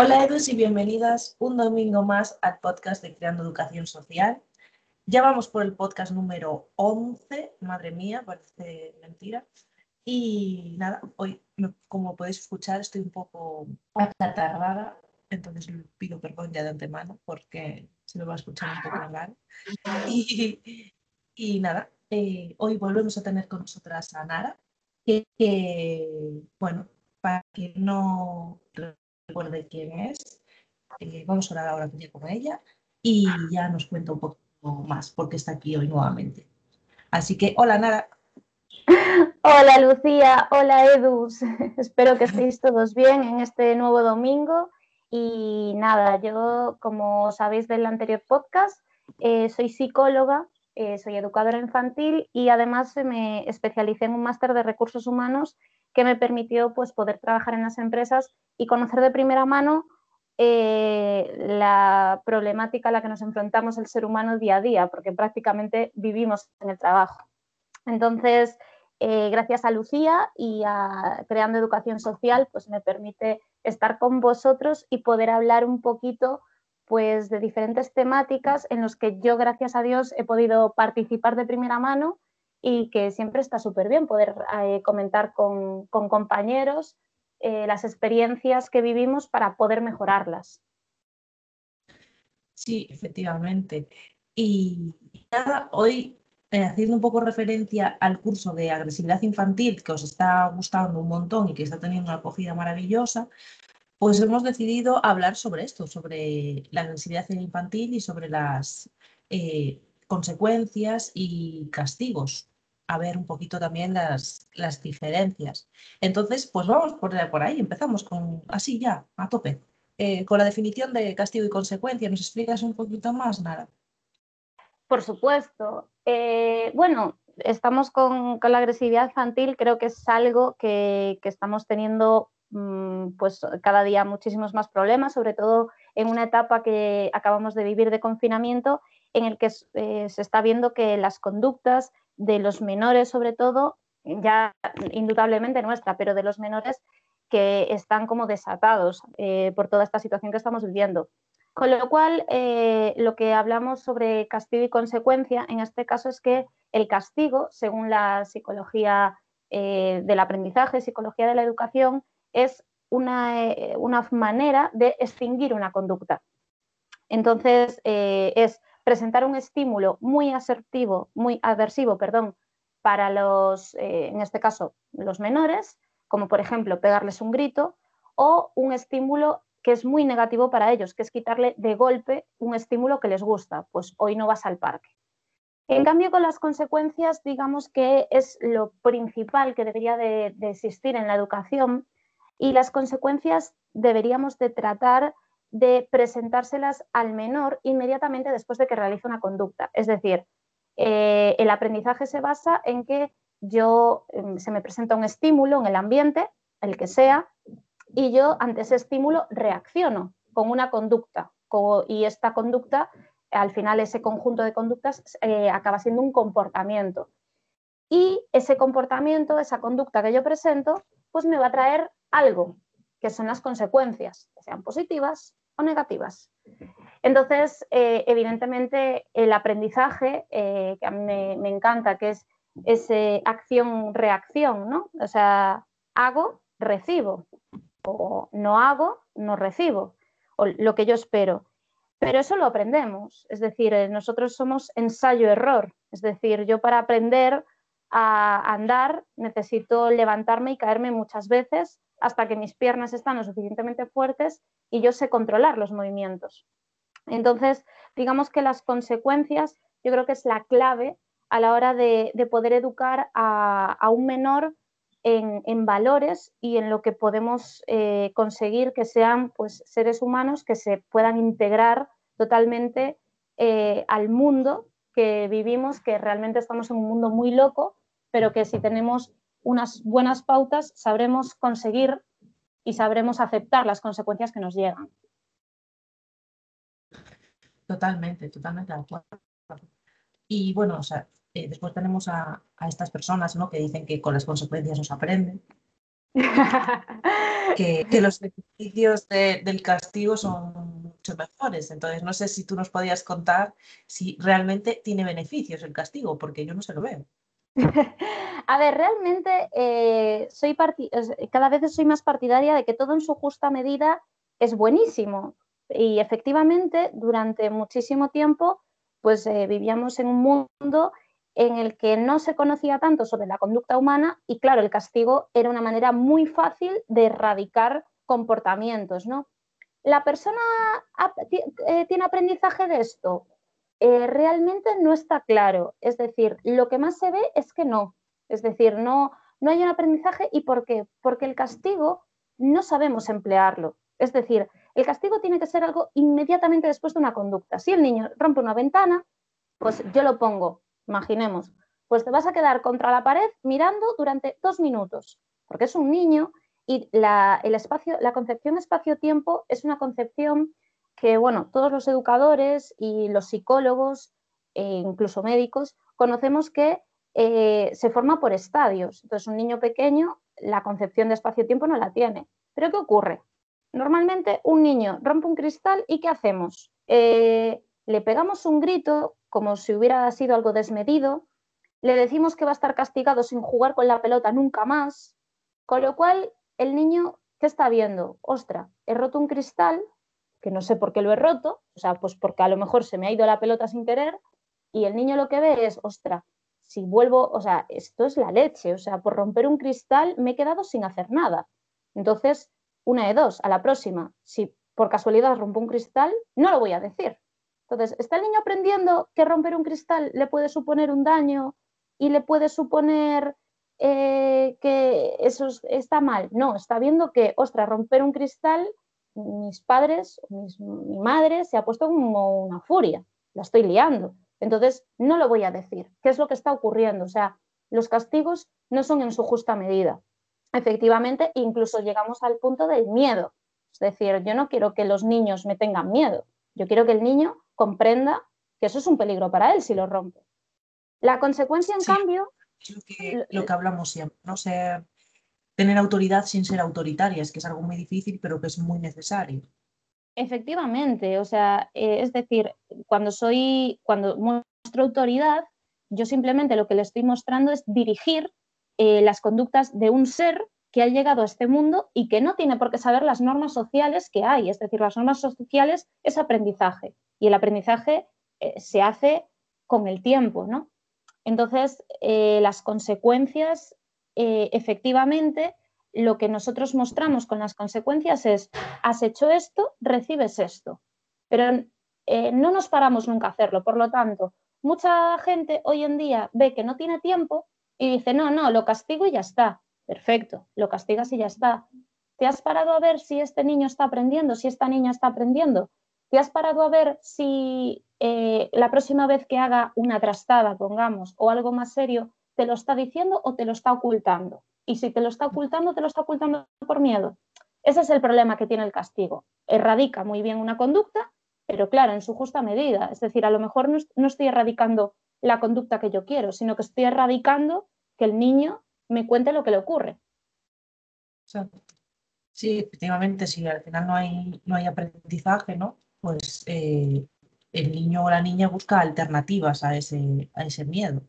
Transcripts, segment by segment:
Hola Edus y bienvenidas un domingo más al podcast de Creando Educación Social. Ya vamos por el podcast número 11, madre mía, parece mentira. Y nada, hoy, como podéis escuchar, estoy un poco acatarrada, entonces pido perdón ya de antemano porque se me va a escuchar un poco raro. Y, nada, eh, hoy volvemos a tener con nosotras a Nara, que, que bueno, para que no recuerde quién es. Eh, vamos a hablar ahora con ella y ya nos cuenta un poco más porque está aquí hoy nuevamente. Así que, hola Nara. Hola Lucía, hola Edus. Espero que estéis todos bien en este nuevo domingo. Y nada, yo, como sabéis del anterior podcast, eh, soy psicóloga, eh, soy educadora infantil y además me especialicé en un máster de recursos humanos que me permitió pues, poder trabajar en las empresas y conocer de primera mano eh, la problemática a la que nos enfrentamos el ser humano día a día, porque prácticamente vivimos en el trabajo. Entonces, eh, gracias a Lucía y a Creando Educación Social, pues me permite estar con vosotros y poder hablar un poquito pues, de diferentes temáticas en los que yo, gracias a Dios, he podido participar de primera mano y que siempre está súper bien poder eh, comentar con, compañeros eh, las experiencias que vivimos para poder mejorarlas. Sí, efectivamente. Y nada, hoy eh, haciendo un poco referencia al curso de agresividad infantil que os está gustando un montón y que está teniendo una acogida maravillosa, pues hemos decidido hablar sobre esto, sobre la agresividad infantil y sobre las consecuencias y castigos. A ver un poquito también las, las diferencias. Entonces, pues vamos por, por ahí, empezamos con así ya, a tope. Eh, con la definición de castigo y consecuencia, ¿nos explicas un poquito más, Nara? Por supuesto. Eh, bueno, estamos con, con, la agresividad infantil, creo que es algo que, que estamos teniendo mm, pues cada día muchísimos más problemas, sobre todo en una etapa que acabamos de vivir de confinamiento en el que eh, se está viendo que las conductas de los menores, sobre todo, ya indudablemente nuestra, pero de los menores que están como desatados eh, por toda esta situación que estamos viviendo. Con lo cual, eh, lo que hablamos sobre castigo y consecuencia en este caso es que el castigo, según la psicología del aprendizaje, psicología de la educación, es una, una manera de extinguir una conducta. Entonces, es presentar un estímulo muy asertivo, muy aversivo, perdón, para los, eh, en este caso, los menores, como por ejemplo pegarles un grito, o un estímulo que es muy negativo para ellos, que es quitarle de golpe un estímulo que les gusta, pues hoy no vas al parque. En cambio, con las consecuencias, digamos que es lo principal que debería de, de existir en la educación y las consecuencias deberíamos de tratar de presentárselas al menor inmediatamente después de que realice una conducta. Es decir, eh, el aprendizaje se basa en que yo em, se me presenta un estímulo en el ambiente, el que sea, y yo ante ese estímulo reacciono con una conducta. y esta conducta, al final ese conjunto de conductas eh, acaba siendo un comportamiento. Y ese comportamiento, esa conducta que yo presento, pues me va a traer algo, que son las consecuencias, que sean positivas o negativas. Entonces, eh, evidentemente, el aprendizaje, eh, que a mí me, encanta, que es ese acción-reacción, ¿no? O sea, hago, recibo, o no hago, no recibo, o lo que yo espero. Pero eso lo aprendemos, es decir, eh, nosotros somos ensayo-error, es decir, yo para aprender a andar necesito levantarme y caerme muchas veces hasta que mis piernas están lo suficientemente fuertes y yo sé controlar los movimientos. Entonces, digamos que las consecuencias yo creo que es la clave a la hora de, poder educar a, un menor en, valores y en lo que podemos eh, conseguir que sean pues, seres humanos que se puedan integrar totalmente eh, al mundo que vivimos, que realmente estamos en un mundo muy loco, pero que si tenemos unas buenas pautas, sabremos conseguir y sabremos aceptar las consecuencias que nos llegan. Totalmente, totalmente de acuerdo. Y bueno, o sea, eh, después tenemos a, estas personas ¿no? que dicen que con las consecuencias nos aprenden. que, los beneficios del castigo son mucho mejores. Entonces, no sé si tú nos podías contar si realmente tiene beneficios el castigo, porque yo no se lo veo. A ver, realmente eh, soy cada vez soy más partidaria de que todo en su justa medida es buenísimo. Y efectivamente, durante muchísimo tiempo, pues eh, vivíamos en un mundo en el que no se conocía tanto sobre la conducta humana y claro, el castigo era una manera muy fácil de erradicar comportamientos, ¿no? ¿La persona eh, tiene aprendizaje de esto? Eh, realmente no está claro. Es decir, lo que más se ve es que no. Es decir, no, no hay un aprendizaje. ¿Y por qué? Porque el castigo no sabemos emplearlo. Es decir, el castigo tiene que ser algo inmediatamente después de una conducta. Si el niño rompe una ventana, pues yo lo pongo, imaginemos, pues te vas a quedar contra la pared mirando durante dos minutos, porque es un niño y la, el espacio, la concepción espacio-tiempo es una concepción que, bueno, todos los educadores y los psicólogos, e incluso médicos, conocemos que eh, se forma por estadios. Entonces, un niño pequeño, la concepción de espacio-tiempo no la tiene. Pero ¿qué ocurre? Normalmente un niño rompe un cristal y ¿qué hacemos? Eh, le pegamos un grito como si hubiera sido algo desmedido, le decimos que va a estar castigado sin jugar con la pelota nunca más, con lo cual el niño, ¿qué está viendo? Ostra, he roto un cristal, que no sé por qué lo he roto, o sea, pues porque a lo mejor se me ha ido la pelota sin querer, y el niño lo que ve es, ostra, si vuelvo, o sea, esto es la leche, o sea, por romper un cristal me he quedado sin hacer nada. Entonces, una de dos, a la próxima, si por casualidad rompo un cristal, no lo voy a decir. Entonces, ¿está el niño aprendiendo que romper un cristal le puede suponer un daño y le puede suponer eh, que eso está mal? No, está viendo que, ostras, romper un cristal, mis padres, mi madre se ha puesto como una furia, la estoy liando. Entonces, no lo voy a decir. ¿Qué es lo que está ocurriendo? O sea, los castigos no son en su justa medida efectivamente, incluso llegamos al punto del miedo. Es decir, yo no quiero que los niños me tengan miedo, yo quiero que el niño comprenda que eso es un peligro para él si lo rompe. La consecuencia, en cambio... Lo que, lo que hablamos siempre, no ser, tener autoridad sin ser autoritaria, es que es algo muy difícil, pero que es muy necesario. Efectivamente, o sea, eh, es decir, cuando soy, cuando muestro autoridad, yo simplemente lo que le estoy mostrando es dirigir eh, las conductas de un ser que ha llegado a este mundo y que no tiene por qué saber las normas sociales que hay. Es decir, las normas sociales es aprendizaje y el aprendizaje eh, se hace con el tiempo, ¿no? Entonces, las consecuencias, efectivamente, lo que nosotros mostramos con las consecuencias es, has hecho esto, recibes esto. Pero no nos paramos nunca a hacerlo. Por lo tanto, mucha gente hoy en día ve que no tiene tiempo y dice, no, no, lo castigo y ya está. Perfecto, lo castigas y ya está. ¿Te has parado a ver si este niño está aprendiendo, si esta niña está aprendiendo? ¿Te has parado a ver si eh, la próxima vez que haga una trastada, pongamos, o algo más serio, te lo está diciendo o te lo está ocultando? Y si te lo está ocultando, te lo está ocultando por miedo. Ese es el problema que tiene el castigo. Erradica muy bien una conducta, pero claro, en su justa medida. Es decir, a lo mejor no estoy erradicando la conducta que yo quiero, sino que estoy erradicando que el niño me cuente lo que le ocurre. Sí, efectivamente, si al final no hay, no hay aprendizaje, ¿no? Pues eh, el niño o la niña busca alternativas a ese, a ese miedo.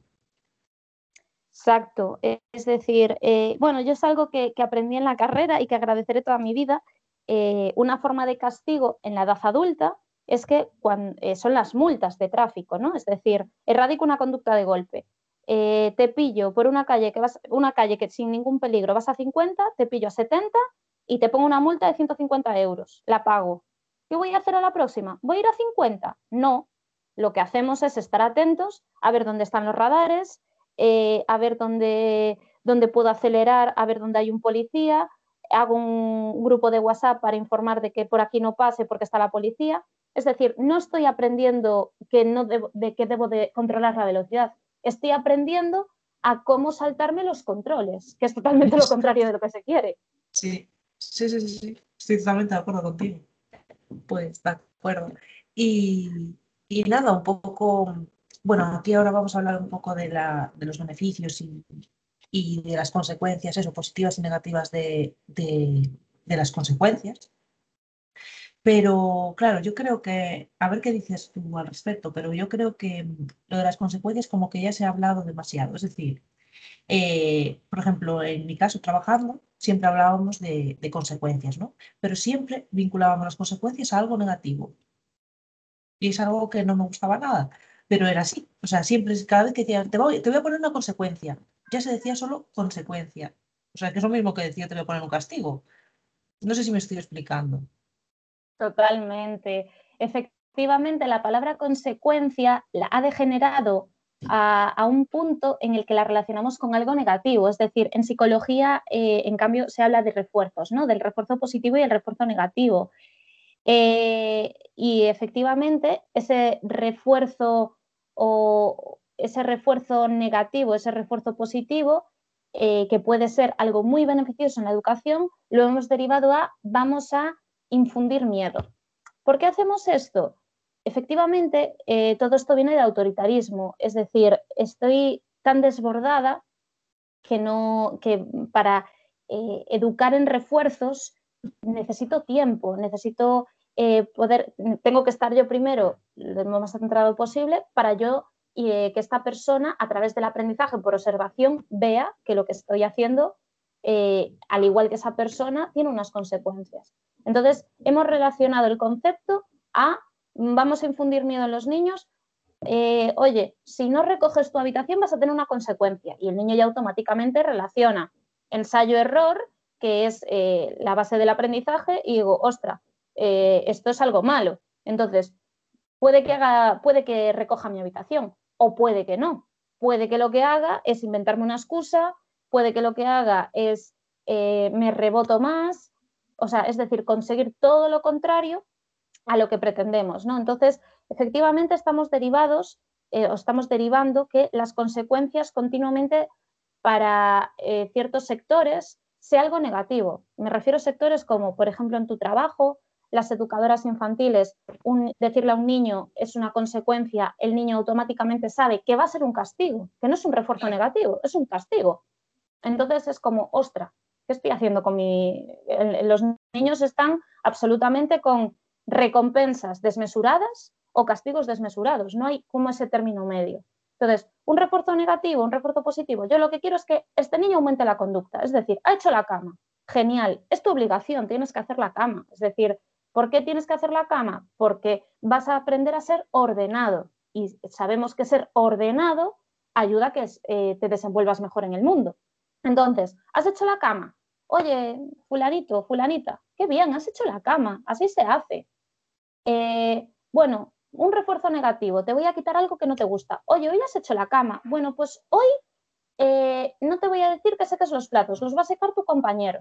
Exacto, es decir, eh, bueno, yo es algo que, aprendí en la carrera y que agradeceré toda mi vida. Eh, una forma de castigo en la edad adulta es que cuando, eh, son las multas de tráfico, ¿no? Es decir, erradico una conducta de golpe. Te pillo por una calle que vas, una calle que sin ningún peligro vas a 50, te pillo a 70 y te pongo una multa de 150 euros. La pago. ¿Qué voy a hacer a la próxima? ¿Voy a ir a 50? No. Lo que hacemos es estar atentos a ver dónde están los radares, eh, a ver dónde, dónde puedo acelerar, a ver dónde hay un policía, hago un grupo de WhatsApp para informar de que por aquí no pase porque está la policía. Es decir, no estoy aprendiendo que no de que debo de controlar la velocidad, estoy aprendiendo a cómo saltarme los controles, que es totalmente lo contrario de lo que se quiere. Sí, sí, sí, sí, estoy totalmente de acuerdo contigo. Pues de acuerdo. Y, y nada, un poco, bueno, aquí ahora vamos a hablar un poco de, los beneficios y, de las consecuencias, eso, positivas y negativas de, las consecuencias. Pero claro, yo creo que, a ver qué dices tú al respecto, pero yo creo que lo de las consecuencias como que ya se ha hablado demasiado. Es decir, eh, por ejemplo, en mi caso, trabajando, siempre hablábamos de, consecuencias, ¿no? Pero siempre vinculábamos las consecuencias a algo negativo. Y es algo que no me gustaba nada, pero era así. O sea, siempre, cada vez que decía, te voy, te voy a poner una consecuencia, ya se decía solo consecuencia. O sea, que es lo mismo que decir, te voy a poner un castigo. No sé si me estoy explicando. Totalmente. Efectivamente, la palabra consecuencia la ha degenerado a, un punto en el que la relacionamos con algo negativo. Es decir, en psicología, eh, en cambio, se habla de refuerzos, ¿no? Del refuerzo positivo y el refuerzo negativo. Eh, y efectivamente, ese refuerzo o ese refuerzo negativo, ese refuerzo positivo, eh, que puede ser algo muy beneficioso en la educación, lo hemos derivado a vamos a infundir miedo. ¿Por qué hacemos esto? efectivamente, eh, todo esto viene de autoritarismo, es decir, estoy tan desbordada que, no, que para eh, educar en refuerzos necesito tiempo, necesito eh, poder, tengo que estar yo primero lo más centrado posible para yo que esta persona a través del aprendizaje por observación vea que lo que estoy haciendo, al igual que esa persona, tiene unas consecuencias. Entonces, hemos relacionado el concepto a vamos a infundir miedo en los niños, eh, oye, si no recoges tu habitación vas a tener una consecuencia. Y el niño ya automáticamente relaciona ensayo-error, que es eh, la base del aprendizaje, y digo, ostra, eh, esto es algo malo. Entonces, puede que, haga, puede que recoja mi habitación o puede que no. Puede que lo que haga es inventarme una excusa, puede que lo que haga es me reboto más, o sea, es decir, conseguir todo lo contrario a lo que pretendemos. ¿no? Entonces, efectivamente estamos derivados eh, o estamos derivando que las consecuencias continuamente para eh, ciertos sectores sea algo negativo. Me refiero a sectores como, por ejemplo, en tu trabajo, las educadoras infantiles, decirle a un niño es una consecuencia, el niño automáticamente sabe que va a ser un castigo, que no es un refuerzo negativo, es un castigo. Entonces es como, ostra, ¿qué estoy haciendo con mi... Los niños están absolutamente con recompensas desmesuradas o castigos desmesurados. No hay como ese término medio. Entonces, un refuerzo negativo, un refuerzo positivo. Yo lo que quiero es que este niño aumente la conducta. Es decir, ha hecho la cama. Genial. Es tu obligación, tienes que hacer la cama. Es decir, ¿por qué tienes que hacer la cama? Porque vas a aprender a ser ordenado. Y sabemos que ser ordenado ayuda a que eh, te desenvuelvas mejor en el mundo. Entonces, ¿has hecho la cama? Oye, fulanito, fulanita, qué bien, has hecho la cama, así se hace. Eh, bueno, un refuerzo negativo, te voy a quitar algo que no te gusta. Oye, hoy has hecho la cama. Bueno, pues hoy eh, no te voy a decir que seques los platos, los va a secar tu compañero,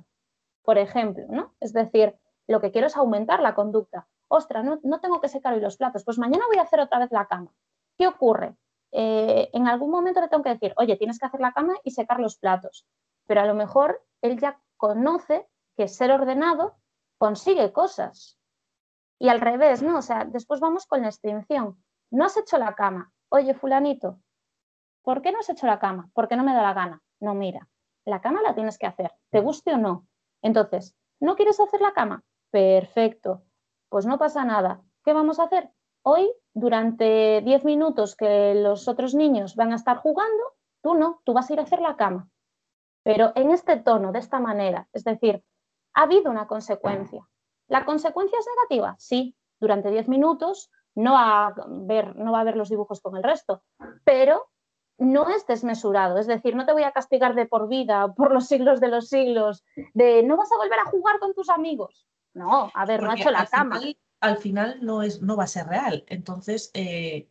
por ejemplo, ¿no? Es decir, lo que quiero es aumentar la conducta. Ostras, no, tengo que secar hoy los platos, pues mañana voy a hacer otra vez la cama. ¿Qué ocurre? Eh, en algún momento le tengo que decir, oye, tienes que hacer la cama y secar los platos, pero a lo mejor él ya conoce que ser ordenado consigue cosas, y al revés, ¿no? O sea, después vamos con la extinción. No has hecho la cama. Oye, fulanito, ¿por qué no has hecho la cama? Porque no me da la gana. No, mira, la cama la tienes que hacer, te guste o no. Entonces, ¿no quieres hacer la cama? Perfecto. Pues no pasa nada. ¿Qué vamos a hacer? Hoy, durante 10 minutos que los otros niños van a estar jugando, tú no, tú vas a ir a hacer la cama. Pero en este tono, de esta manera, es decir, ha habido una consecuencia. ¿La consecuencia es negativa? Sí, durante 10 minutos no va, a ver, no va a ver los dibujos con el resto, pero no es desmesurado, es decir, no te voy a castigar de por vida, por los siglos de los siglos, de no vas a volver a jugar con tus amigos. No, a ver, no ha hecho la cama. al final no, es, no va a ser real. Entonces, eh,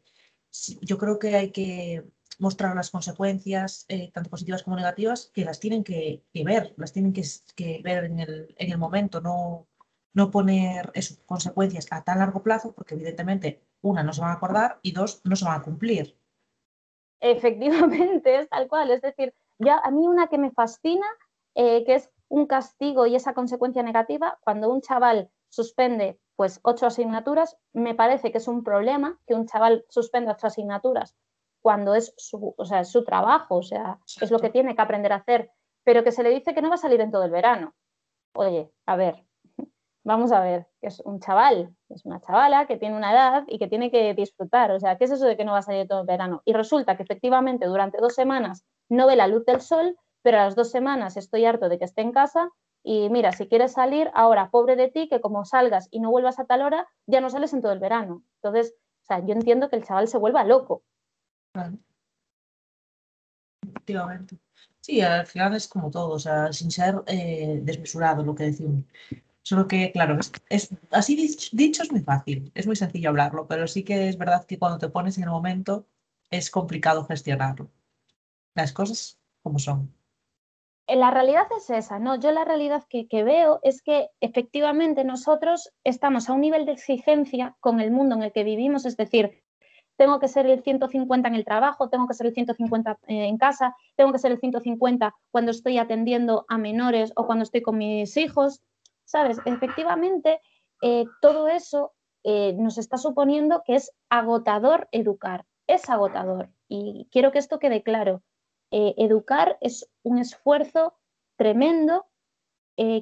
yo creo que hay que mostrar las consecuencias, eh, tanto positivas como negativas, que las tienen que, ver, las tienen que, ver en el, en el momento, no, no poner consecuencias a tan largo plazo, porque evidentemente, una, no se van a acordar y dos, no se van a cumplir. Efectivamente, es tal cual. Es decir, ya a mí una que me fascina, eh, que es un castigo y esa consecuencia negativa, cuando un chaval suspende pues ocho asignaturas, me parece que es un problema que un chaval suspenda ocho asignaturas cuando es su, o sea, es su trabajo, o sea, es lo que tiene que aprender a hacer, pero que se le dice que no va a salir en todo el verano. Oye, a ver, vamos a ver, que es un chaval, es una chavala que tiene una edad y que tiene que disfrutar. O sea, ¿qué es eso de que no va a salir todo el verano? Y resulta que efectivamente durante dos semanas no ve la luz del sol, pero a las dos semanas estoy harto de que esté en casa y mira, si quieres salir, ahora pobre de ti, que como salgas y no vuelvas a tal hora, ya no sales en todo el verano. Entonces, o sea, yo entiendo que el chaval se vuelva loco. Efectivamente. Sí, al final es como todo, o sea, sin ser eh, desmesurado lo que decimos. Solo que, claro, es, así dicho, es muy fácil, es muy sencillo hablarlo, pero sí que es verdad que cuando te pones en el momento es complicado gestionarlo. Las cosas como son. La realidad es esa, ¿no? Yo la realidad que, que, veo es que efectivamente nosotros estamos a un nivel de exigencia con el mundo en el que vivimos, es decir, tengo que ser el 150 en el trabajo, tengo que ser el 150 eh, en casa, tengo que ser el 150 cuando estoy atendiendo a menores o cuando estoy con mis hijos, ¿sabes? Efectivamente, eh, todo eso eh, nos está suponiendo que es agotador educar, es agotador. Y quiero que esto quede claro. Eh, educar es un esfuerzo tremendo.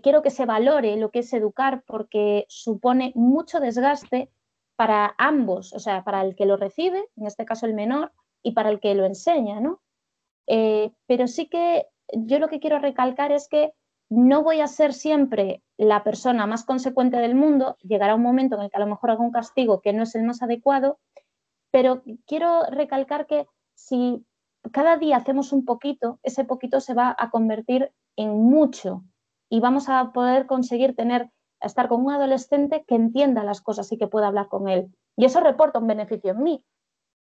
quiero que se valore lo que es educar porque supone mucho desgaste para ambos, o sea, para el que lo recibe, en este caso el menor, y para el que lo enseña, ¿no? pero sí que yo lo que quiero recalcar es que no voy a ser siempre la persona más consecuente del mundo, llegará un momento en el que a lo mejor hago un castigo que no es el más adecuado, pero quiero recalcar que si cada día hacemos un poquito, ese poquito se va a convertir en mucho y vamos a poder conseguir tener, estar con un adolescente que entienda las cosas y que pueda hablar con él. Y eso reporta un beneficio en mí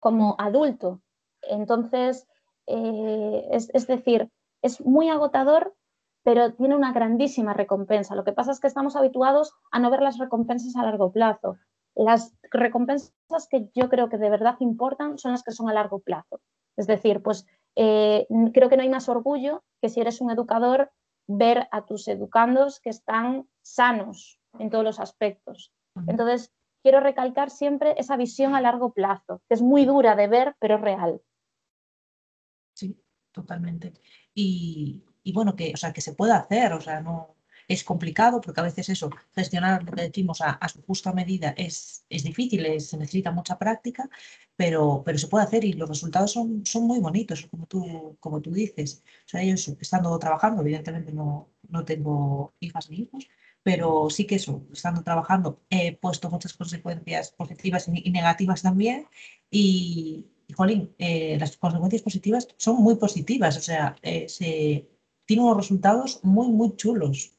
como adulto. Entonces, eh, es decir, es muy agotador pero tiene una grandísima recompensa. Lo que pasa es que estamos habituados a no ver las recompensas a largo plazo. Las recompensas que yo creo que de verdad importan son las que son a largo plazo. Es decir, pues eh, creo que no hay más orgullo que si eres un educador ver a tus educandos que están sanos en todos los aspectos. Entonces, quiero recalcar siempre esa visión a largo plazo, que es muy dura de ver, pero es real. Sí, totalmente. Y, y bueno, que, o sea, que se puede hacer, o sea, no es complicado porque a veces eso, gestionar lo que decimos a, su justa medida es, es difícil, se necesita mucha práctica, pero, pero se puede hacer y los resultados son, son muy bonitos, como tú, como tú dices. O sea, yo estando trabajando, evidentemente no, no tengo hijas ni hijos, pero sí que eso, estando trabajando, he puesto muchas consecuencias positivas y negativas también y, y jolín, eh, las consecuencias positivas son muy positivas, o sea, eh, se tiene unos resultados muy, muy chulos.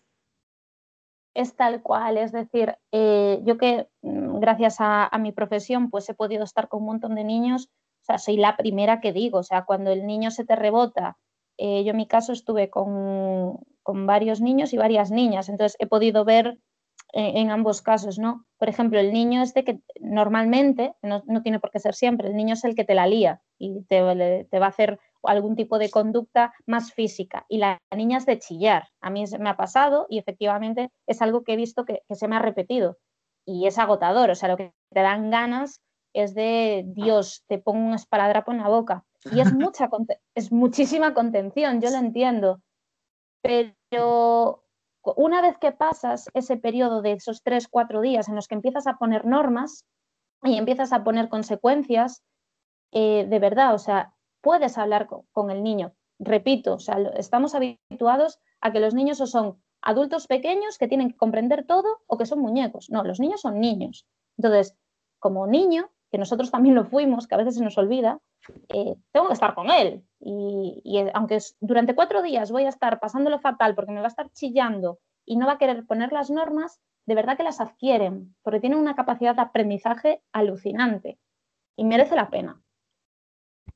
Es tal cual, es decir, eh, yo que mm, gracias a, mi profesión pues he podido estar con un montón de niños, o sea, soy la primera que digo, o sea, cuando el niño se te rebota, eh, yo en mi caso estuve con, con, varios niños y varias niñas, entonces he podido ver eh, en ambos casos, ¿no? Por ejemplo, el niño es de que normalmente, no, no, tiene por qué ser siempre, el niño es el que te la lía y te, te va a hacer algún tipo de conducta más física. Y la niña es de chillar. A mí me ha pasado y efectivamente es algo que he visto que, se me ha repetido. Y es agotador, o sea, lo que te dan ganas es de, Dios, te pongo un espaladrapo en la boca. Y es, mucha, es muchísima contención, yo lo entiendo. Pero una vez que pasas ese periodo de esos tres, cuatro días en los que empiezas a poner normas y empiezas a poner consecuencias, eh, de verdad, o sea, puedes hablar con, el niño. Repito, o sea, estamos habituados a que los niños o son adultos pequeños que tienen que comprender todo o que son muñecos. No, los niños son niños. Entonces, como niño, que nosotros también lo fuimos, que a veces se nos olvida, eh, tengo que estar con él. Y, aunque durante cuatro días voy a estar pasándolo fatal porque me va a estar chillando y no va a querer poner las normas, de verdad que las adquieren, porque tienen una capacidad de aprendizaje alucinante y merece la pena.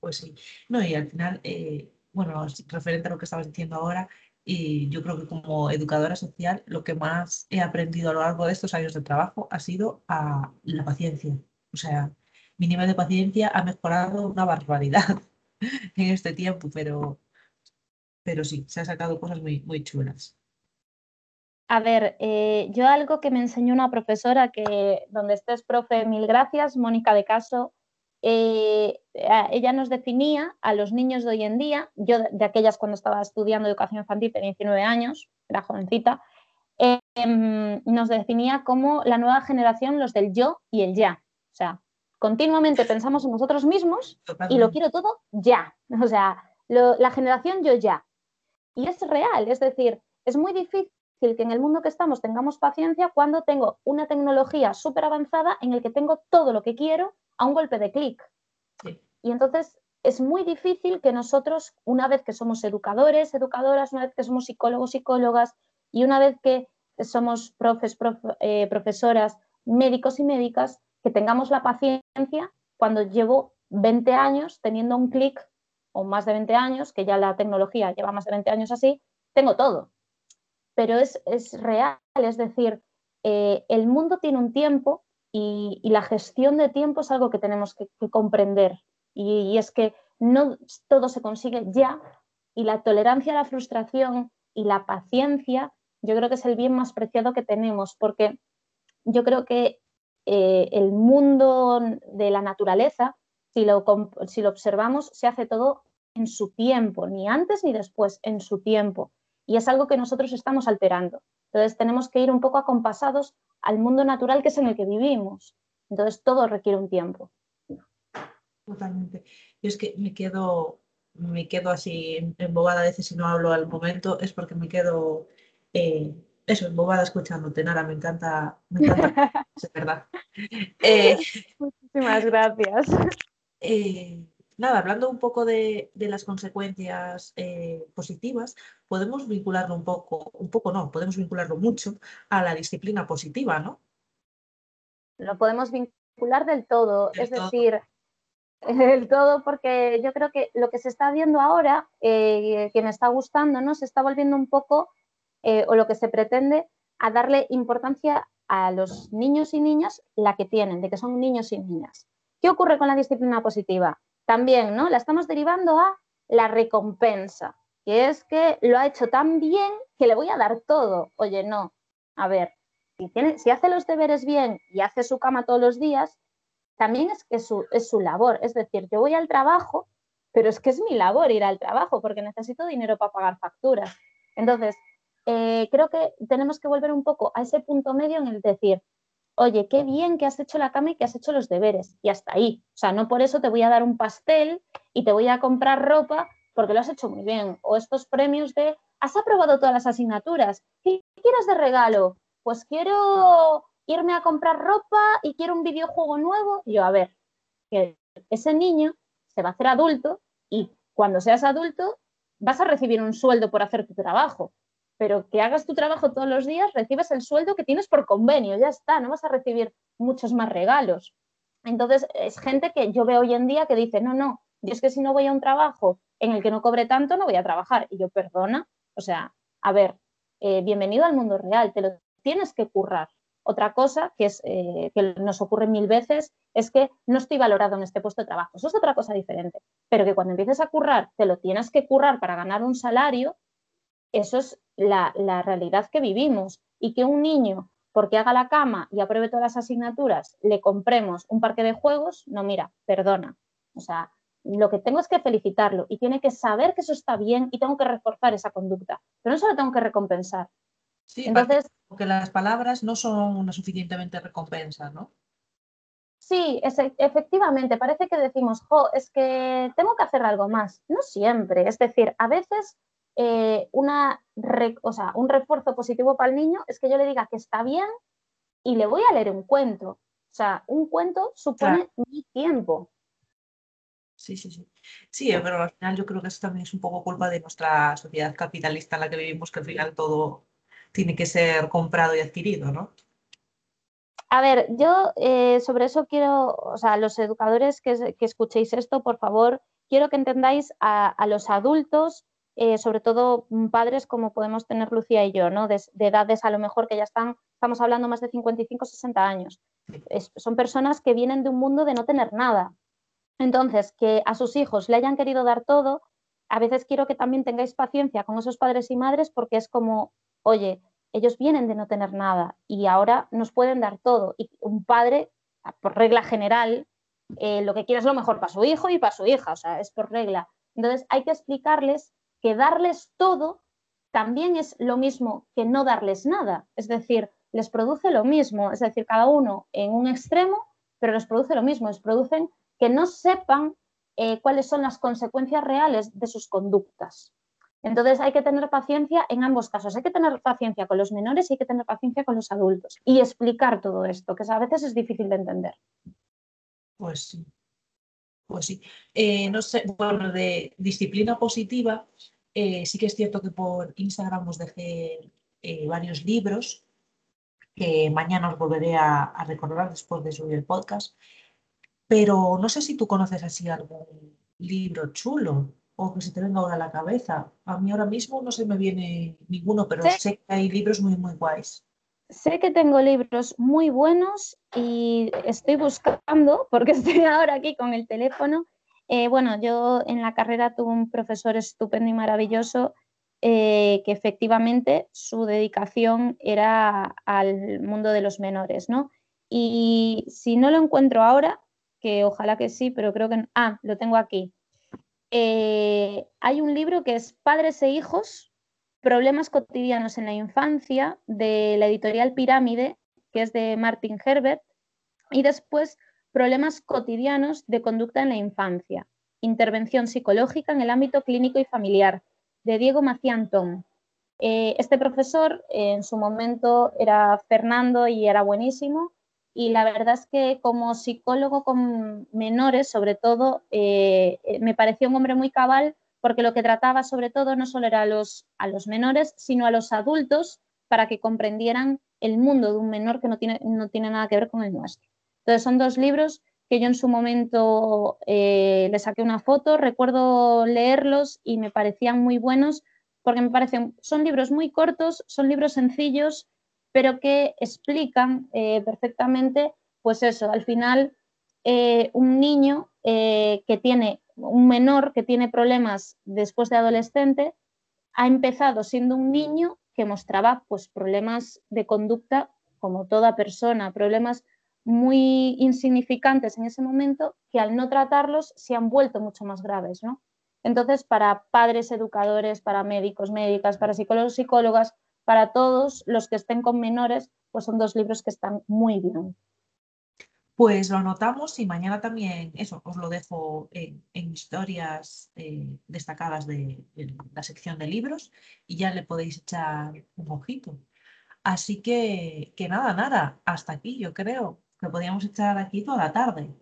Pues sí. No, y al final, eh, bueno, referente a lo que estabas diciendo ahora, y yo creo que como educadora social lo que más he aprendido a lo largo de estos años de trabajo ha sido a la paciencia. O sea, mi nivel de paciencia ha mejorado una barbaridad en este tiempo, pero, pero sí, se han sacado cosas muy, muy chulas. A ver, eh, yo algo que me enseñó una profesora que donde estés, profe, mil gracias, Mónica de Caso, eh, ella nos definía a los niños de hoy en día, yo de aquellas cuando estaba estudiando educación infantil tenía 19 años, era jovencita, em, nos definía como la nueva generación, los del yo y el ya. O sea, continuamente pensamos en nosotros mismos y lo quiero todo ya. O sea, la generación yo ya. Y es real, es decir, es muy difícil que en el mundo que estamos tengamos paciencia cuando tengo una tecnología súper avanzada en el que tengo todo lo que quiero a un golpe de clic. Y entonces es muy difícil que nosotros, una vez que somos educadores, educadoras, una vez que somos psicólogos, psicólogas y una vez que somos profes, eh, profesoras, médicos y médicas, que tengamos la paciencia cuando llevo 20 años teniendo un clic o más de 20 años, que ya la tecnología lleva más de 20 años así, tengo todo pero es, real, es decir, eh, el mundo tiene un tiempo y, la gestión de tiempo es algo que tenemos que, comprender. Y, es que no todo se consigue ya y la tolerancia a la frustración y la paciencia yo creo que es el bien más preciado que tenemos porque yo creo que eh, el mundo de la naturaleza, si lo, si lo observamos, se hace todo en su tiempo, ni antes ni después, en su tiempo y es algo que nosotros estamos alterando. Entonces tenemos que ir un poco acompasados al mundo natural que es en el que vivimos. Entonces todo requiere un tiempo. Totalmente. Yo es que me quedo, me quedo así embobada a veces si no hablo al momento, es porque me quedo eh, eso, embobada escuchándote. Me encanta, me encanta, es verdad. Eh, Muchísimas gracias. Eh, nada, hablando un poco de, las consecuencias eh, positivas, podemos vincularlo un poco, un poco no, podemos vincularlo mucho a la disciplina positiva, ¿no? Lo podemos vincular del todo, es decir, del todo, porque yo creo que lo que se está viendo ahora, eh, que me está gustando, ¿no? Se está volviendo un poco, eh, o lo que se pretende, a darle importancia a los niños y niñas la que tienen, de que son niños y niñas. ¿Qué ocurre con la disciplina positiva? También, ¿no? La estamos derivando a la recompensa, que es que lo ha hecho tan bien que le voy a dar todo. Oye, no, a ver, si, hace los deberes bien y hace su cama todos los días, también es que su, es su labor. Es decir, yo voy al trabajo, pero es que es mi labor ir al trabajo porque necesito dinero para pagar facturas. Entonces, eh, creo que tenemos que volver un poco a ese punto medio en el decir, oye, qué bien que has hecho la cama y que has hecho los deberes. Y hasta ahí. O sea, no por eso te voy a dar un pastel y te voy a comprar ropa porque lo has hecho muy bien. O estos premios de, has aprobado todas las asignaturas. ¿Qué quieres de regalo? Pues quiero irme a comprar ropa y quiero un videojuego nuevo. Yo, a ver, que ese niño se va a hacer adulto y cuando seas adulto vas a recibir un sueldo por hacer tu trabajo pero que hagas tu trabajo todos los días, recibes el sueldo que tienes por convenio, ya está, no vas a recibir muchos más regalos. Entonces, es gente que yo veo hoy en día que dice, no, no, yo es que si no voy a un trabajo en el que no cobre tanto, no voy a trabajar. Y yo, perdona, o sea, a ver, eh, bienvenido al mundo real, te lo tienes que currar. Otra cosa que, es, eh, que nos ocurre mil veces es que no estoy valorado en este puesto de trabajo. Eso es otra cosa diferente. Pero que cuando empieces a currar, te lo tienes que currar para ganar un salario, eso es la, realidad que vivimos y que un niño, porque haga la cama y apruebe todas las asignaturas, le compremos un parque de juegos, no, mira, perdona. O sea, lo que tengo es que felicitarlo y tiene que saber que eso está bien y tengo que reforzar esa conducta, pero no solo tengo que recompensar. Sí, entonces porque las palabras no son una suficientemente recompensa, ¿no? Sí, efectivamente, parece que decimos, jo, es que tengo que hacer algo más. No siempre, es decir, a veces eh, una o sea, un refuerzo positivo para el niño es que yo le diga que está bien y le voy a leer un cuento. O sea, un cuento supone mi tiempo. Sí, sí, sí. Sí, pero al final yo creo que eso también es un poco culpa de nuestra sociedad capitalista en la que vivimos, que al final todo tiene que ser comprado y adquirido, ¿no? A ver, yo eh, sobre eso quiero, o sea, los educadores que, escuchéis esto, por favor, quiero que entendáis a los adultos eh, sobre todo mm, padres como podemos tener Lucía y yo, ¿no? De, edades a lo mejor que ya están, estamos hablando más de 55, 60 años. son personas que vienen de un mundo de no tener nada. Entonces, que a sus hijos le hayan querido dar todo, a veces quiero que también tengáis paciencia con esos padres y madres porque es como, oye, ellos vienen de no tener nada y ahora nos pueden dar todo. Y un padre, por regla general, eh, lo que quiere es lo mejor para su hijo y para su hija, o sea, es por regla. Entonces hay que explicarles que darles todo también es lo mismo que no darles nada, es decir, les produce lo mismo, es decir, cada uno en un extremo, pero les produce lo mismo, les producen que no sepan eh, cuáles son las consecuencias reales de sus conductas. Entonces hay que tener paciencia en ambos casos. Hay que tener paciencia con los menores y hay que tener paciencia con los adultos y explicar todo esto, que a veces es difícil de entender. Pues sí. Pues sí. Eh, no sé, bueno, de disciplina positiva, eh, sí que es cierto que por Instagram os dejé eh, varios libros que mañana os volveré a, a recordar después de subir el podcast. Pero no sé si tú conoces así algún libro chulo o que se te venga ahora a la cabeza. A mí ahora mismo no se me viene ninguno, pero sé que hay libros muy, muy guays. Sé que tengo libros muy buenos y estoy buscando, porque estoy ahora aquí con el teléfono. Eh, bueno, yo en la carrera tuve un profesor estupendo y maravilloso eh, que efectivamente su dedicación era al mundo de los menores, ¿no? Y si no lo encuentro ahora, que ojalá que sí, pero creo que... Ah, lo tengo aquí. Eh, hay un libro que es Padres e Hijos, Problemas cotidianos en la infancia, de la editorial Pirámide, que es de Martin Herbert, y después Problemas cotidianos de conducta en la infancia, Intervención psicológica en el ámbito clínico y familiar, de Diego Maciantón. Eh, este profesor en su momento era Fernando y era buenísimo, y la verdad es que como psicólogo con menores, sobre todo, eh, eh, me pareció un hombre muy cabal porque lo que trataba sobre todo no solo era a los, a los menores, sino a los adultos para que comprendieran el mundo de un menor que no tiene, no tiene nada que ver con el nuestro. Entonces son dos libros que yo en su momento eh, le saqué una foto, recuerdo leerlos y me parecían muy buenos porque me parecen, son libros muy cortos, son libros sencillos, pero que explican eh, perfectamente, pues eso, al final eh, un niño eh, que tiene, un menor que tiene problemas después de adolescente, ha empezado siendo un niño que mostraba pues problemas de conducta como toda persona, problemas muy insignificantes en ese momento que al no tratarlos se han vuelto mucho más graves, ¿no? Entonces, para padres educadores, para médicos, médicas, para psicólogos, psicólogas, para todos los que estén con menores, pues son dos libros que están muy bien. Pues lo anotamos y mañana también, eso, os lo dejo en, historias eh, destacadas de, la sección de libros y ya le podéis echar un ojito. Así que, que nada, nada, hasta aquí yo creo que podríamos echar aquí toda la tarde.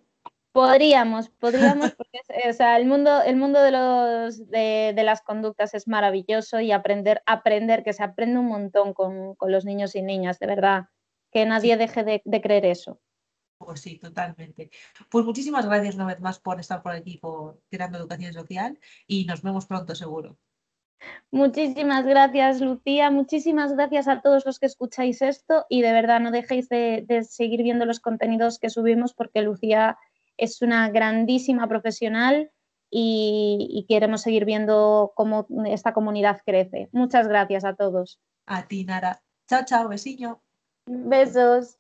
Podríamos, podríamos, porque o sea, el mundo, el mundo de, los, de, las conductas es maravilloso y aprender, aprender, que se aprende un montón con, los niños y niñas, de verdad, que nadie deje de, creer eso. Pues sí, totalmente. Pues muchísimas gracias una vez más por estar por aquí, por Tirando Educación Social y nos vemos pronto seguro. Muchísimas gracias, Lucía. Muchísimas gracias a todos los que escucháis esto y de verdad no dejéis de, de seguir viendo los contenidos que subimos porque Lucía es una grandísima profesional y, queremos seguir viendo cómo esta comunidad crece. Muchas gracias a todos. A ti, Nara. Chao, chao, besillo. Besos.